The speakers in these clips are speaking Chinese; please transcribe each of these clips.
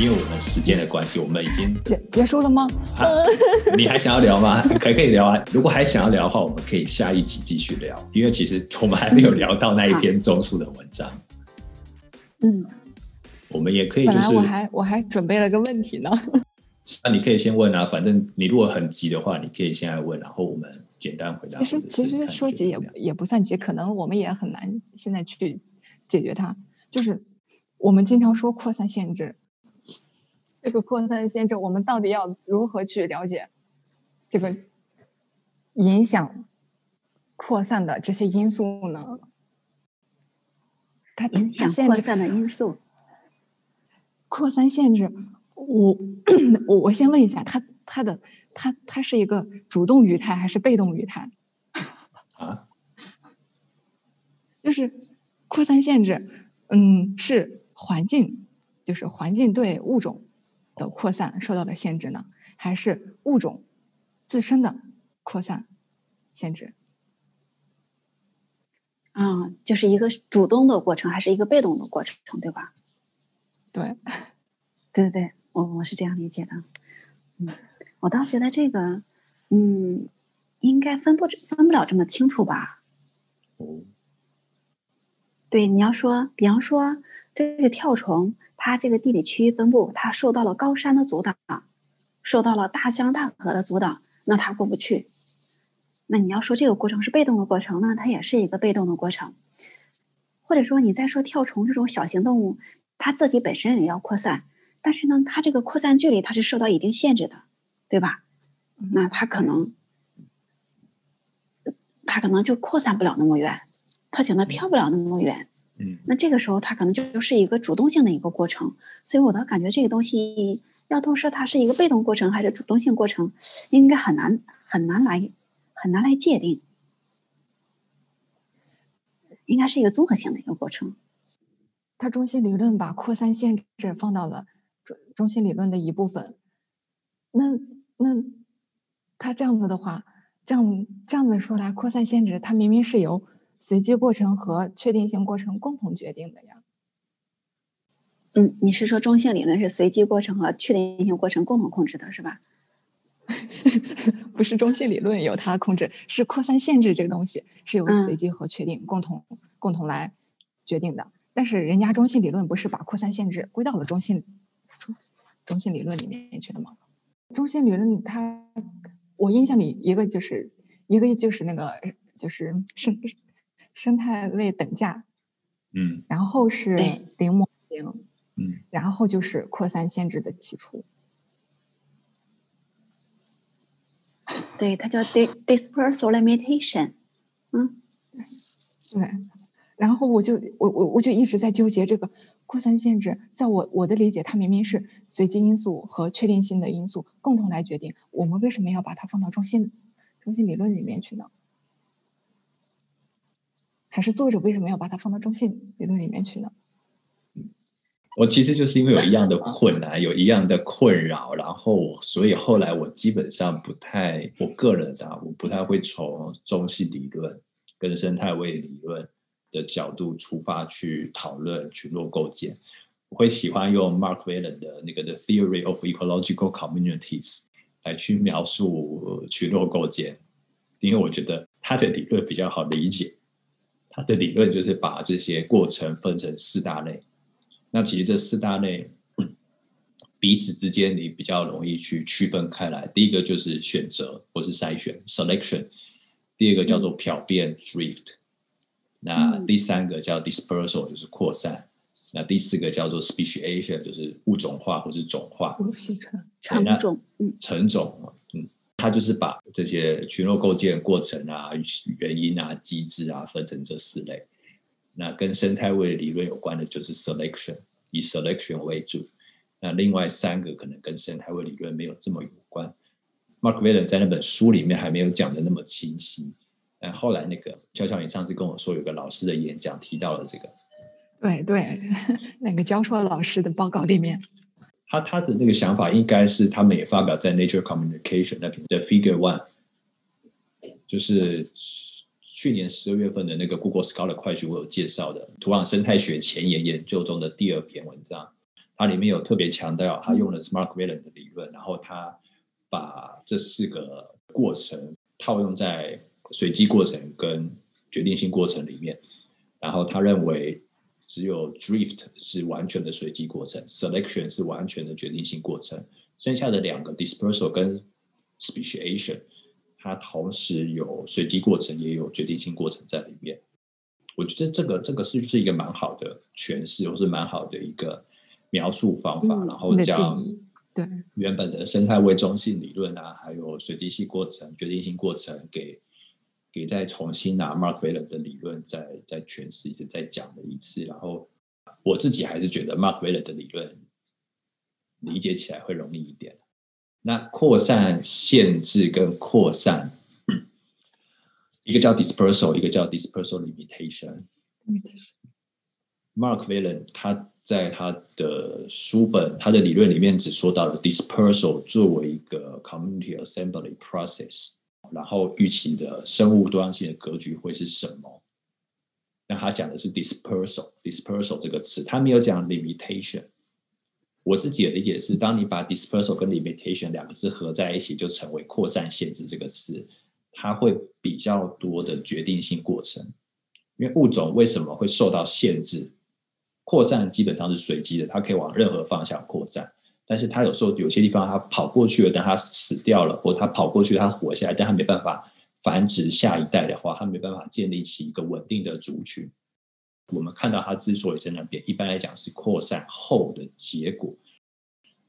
因为我们时间的关系，我们已经结结束了吗？啊，你还想要聊吗？可可以聊啊。如果还想要聊的话，我们可以下一集继续聊，因为其实我们还没有聊到那一篇中述的文章。嗯，我们也可以就是我，还我还准备了个问题呢。那你可以先问啊，反正你如果很急的话，你可以先来问，然后我们简单回答。其实其实说急也也不算急，可能我们也很难现在去解决它。就是我们经常说扩散限制，这个扩散限制，我们到底要如何去了解这个影响扩散的这些因素呢？它影响扩散的因素。扩散限制，我 我我先问一下，它它的它它是一个主动语态还是被动语态？啊？就是扩散限制，嗯，是环境，就是环境对物种的扩散受到了限制呢，还是物种自身的扩散限制？啊、就是一个主动的过程，还是一个被动的过程，对吧？对，对对对，我我是这样理解的。嗯，我倒觉得这个，嗯，应该分不分不了这么清楚吧？哦，对，你要说，比方说这个跳虫，它这个地理区域分布，它受到了高山的阻挡，受到了大江大河的阻挡，那它过不去。那你要说这个过程是被动的过程，那它也是一个被动的过程。或者说你再说跳虫这种小型动物，它自己本身也要扩散，但是呢，它这个扩散距离它是受到一定限制的，对吧？那它可能，它可能就扩散不了那么远，它可能跳不了那么远。嗯，那这个时候它可能就是一个主动性的一个过程，所以我倒感觉这个东西要都说它是一个被动过程还是主动性过程，应该很难很难来很难来界定，应该是一个综合性的一个过程。它中心理论把扩散限制放到了中中心理论的一部分。那那它这样子的话，这样这样子说来，扩散限制它明明是由随机过程和确定性过程共同决定的呀。嗯，你是说中性理论是随机过程和确定性过程共同控制的是吧？不是中性理论由它控制，是扩散限制这个东西是由嗯随机和确定共同、共同来决定的。但是人家中性理论不是把扩散限制归到了中性中中性理论里面去了吗？中性理论它，我印象里一个就是一个就是那个就是生生态位等价，嗯然后是对零模型，嗯，然后就是扩散限制的提出。对，它叫 di dispersal limitation。嗯，对，然后我就我我我就一直在纠结这个扩散限制，在我我的理解，它明明是随机因素和确定性的因素共同来决定，我们为什么要把它放到中心中心理论里面去呢？还是作者为什么要把它放到中性理论里面去呢？我其实就是因为有一样的困难，有一样的困扰，然后所以后来我基本上不太，我个人啊，我不太会从中性理论跟生态位理论的角度出发去讨论群落构建。我会喜欢用 Mark Valen 的那个《The Theory of Ecological Communities》来去描述群落构建，因为我觉得他的理论比较好理解。他的理论就是把这些过程分成四大类。那其实这四大类彼此之间你比较容易去区分开来。第一个就是选择或是筛选 （selection），第二个叫做漂变 （drift），那嗯第三个叫 dispersal，就是扩散。那第四个叫做 speciation，就是物种化或是种化。成那种，嗯成种，嗯，它就是把这些群落构建过程啊、原因啊、机制啊分成这四类。那跟生态位理论有关的就是 selection，以 selection 为主。那另外三个可能跟生态位理论没有这么有关。Mark Valen 在那本书里面还没有讲的那么清晰。但后来那个悄悄，你上次跟我说有个老师的演讲提到了这个，对对，那个教授老师的报告里面，他他的那个想法应该是他们也发表在 Nature Communication 那篇的 Figure One，就是去年十二月份的那个 Google Scholar 快讯我有介绍的土壤生态学前沿研究中的第二篇文章。它里面有特别强调，他用了 Smart v i l l a n 的理论，然后他把这四个过程套用在随机过程跟决定性过程里面，然后他认为只有 Drift 是完全的随机过程，Selection 是完全的决定性过程，剩下的两个 Dispersal 跟 Speciation，它同时有随机过程也有决定性过程在里面。我觉得这个这个是是一个蛮好的诠释，或是蛮好的一个。描述方法，然后将对原本的生态位中性理论啊，还有随机性过程、决定性过程，给给再重新拿 Mark v e l l e r 的理论再再诠释一次，再讲了一次。然后我自己还是觉得 Mark v e l l e r 的理论理解起来会容易一点。那扩散限制跟扩散，一个叫 dispersal，一个叫 dispersal limitation。Mark v e l l e r 他。在他的书本、他的理论里面，只说到了 dispersal 作为一个 community assembly process，然后预期的生物多样性的格局会是什么？那他讲的是 dispersal，dispersal 这个词，他没有讲 limitation。我自己的理解是，当你把 dispersal 跟 limitation 两个字合在一起，就成为扩散限制这个词，它会比较多的决定性过程。因为物种为什么会受到限制？扩散基本上是随机的，它可以往任何方向扩散。但是它有时候有些地方它跑过去了，但它死掉了，或它跑过去它活下来，但它没办法繁殖下一代的话，它没办法建立起一个稳定的族群。我们看到它之所以在那边，一般来讲是扩散后的结果。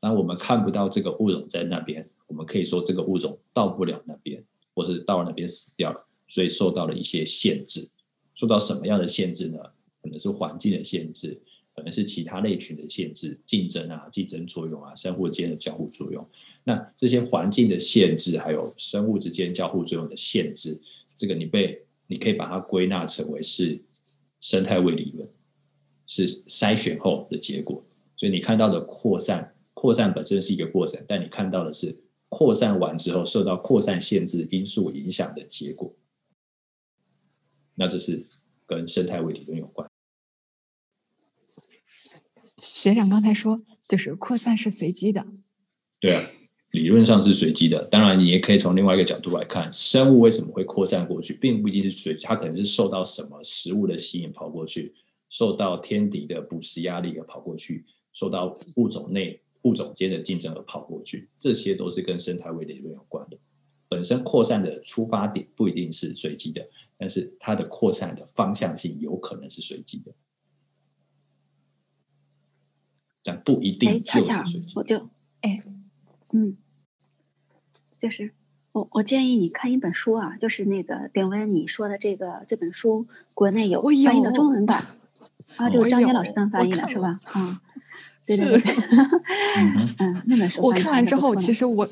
当我们看不到这个物种在那边，我们可以说这个物种到不了那边，或是到那边死掉了，所以受到了一些限制。受到什么样的限制呢？可能是环境的限制，可能是其他类群的限制，竞争啊、竞争作用啊、生物间的交互作用。那这些环境的限制，还有生物之间交互作用的限制，这个你被你可以把它归纳成为是生态位理论，是筛选后的结果。所以你看到的扩散，扩散本身是一个过程，但你看到的是扩散完之后受到扩散限制因素影响的结果。那这是跟生态位理论有关。学长刚才说，就是扩散是随机的。对啊，理论上是随机的。当然，你也可以从另外一个角度来看，生物为什么会扩散过去，并不一定是随，它可能是受到什么食物的吸引跑过去，受到天敌的捕食压力而跑过去，受到物种内物种间的竞争而跑过去，这些都是跟生态位理论有关的。本身扩散的出发点不一定是随机的，但是它的扩散的方向性有可能是随机的。但不一定就是。我就哎，嗯，就是我我建议你看一本书啊，就是那个顶温你说的这个这本书，国内有翻译的中文版啊，就是张杰老师刚翻译的是吧？啊，对对对，嗯，那本书我看完之后，其实我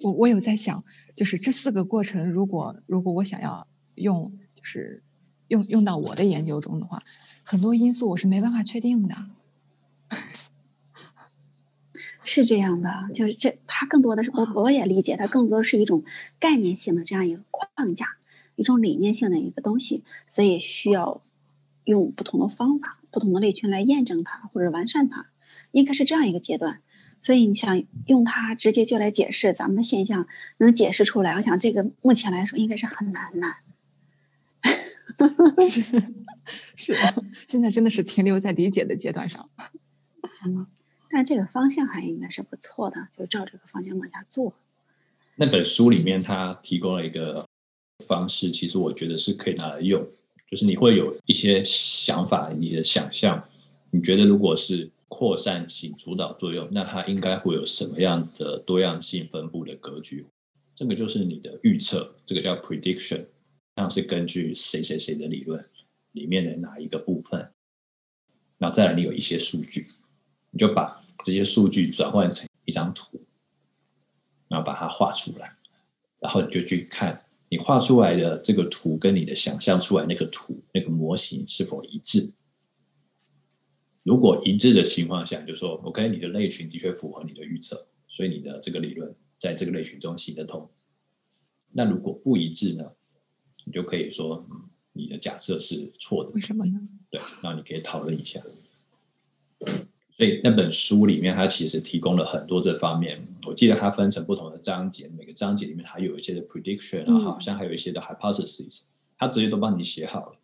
我我有在想，就是这四个过程，如果如果我想要用，就是用用到我的研究中的话，很多因素我是没办法确定的。是这样的，就是这，它更多的是我我也理解，它更多的是一种概念性的这样一个框架，一种理念性的一个东西，所以需要用不同的方法、不同的类群来验证它或者完善它，应该是这样一个阶段。所以你想用它直接就来解释咱们的现象，能解释出来，我想这个目前来说应该是很难的。是，现在真的是停留在理解的阶段上。嗯。但这个方向还应该是不错的，就照这个方向往下做。那本书里面他提供了一个方式，其实我觉得是可以拿来用。就是你会有一些想法，你的想象，你觉得如果是扩散型主导作用，那它应该会有什么样的多样性分布的格局？这个就是你的预测，这个叫 prediction，像是根据谁谁谁的理论里面的哪一个部分，然后再来你有一些数据，你就把。这些数据转换成一张图，然后把它画出来，然后你就去看你画出来的这个图跟你的想象出来那个图那个模型是否一致。如果一致的情况下，就说 OK，你的类群的确符合你的预测，所以你的这个理论在这个类群中行得通。那如果不一致呢，你就可以说你的假设是错的。为什么呢？对，那你可以讨论一下。所以那本书里面，它其实提供了很多这方面。我记得它分成不同的章节，每个章节里面还有一些的 prediction 啊，好像还有一些的 hypothesis，它直接都帮你写好了，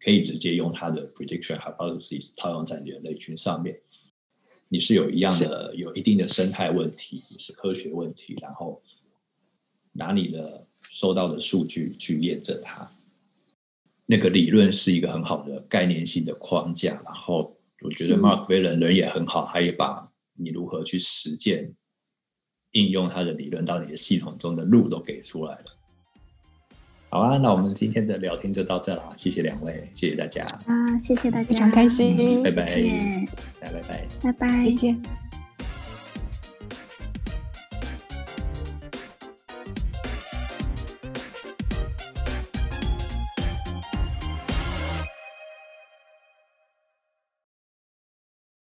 可以直接用它的 prediction hypothesis 套用在你的类群上面。你是有一样的，有一定的生态问题，是科学问题，然后拿你的收到的数据去验证它。那个理论是一个很好的概念性的框架，然后。我觉得 Mark e l n 人也很好，他也把你如何去实践、应用他的理论到你的系统中的路都给出来了。好啊，那我们今天的聊天就到这了，谢谢两位，谢谢大家。啊，谢谢大家，非常开心，拜拜，拜拜拜，拜拜，再见。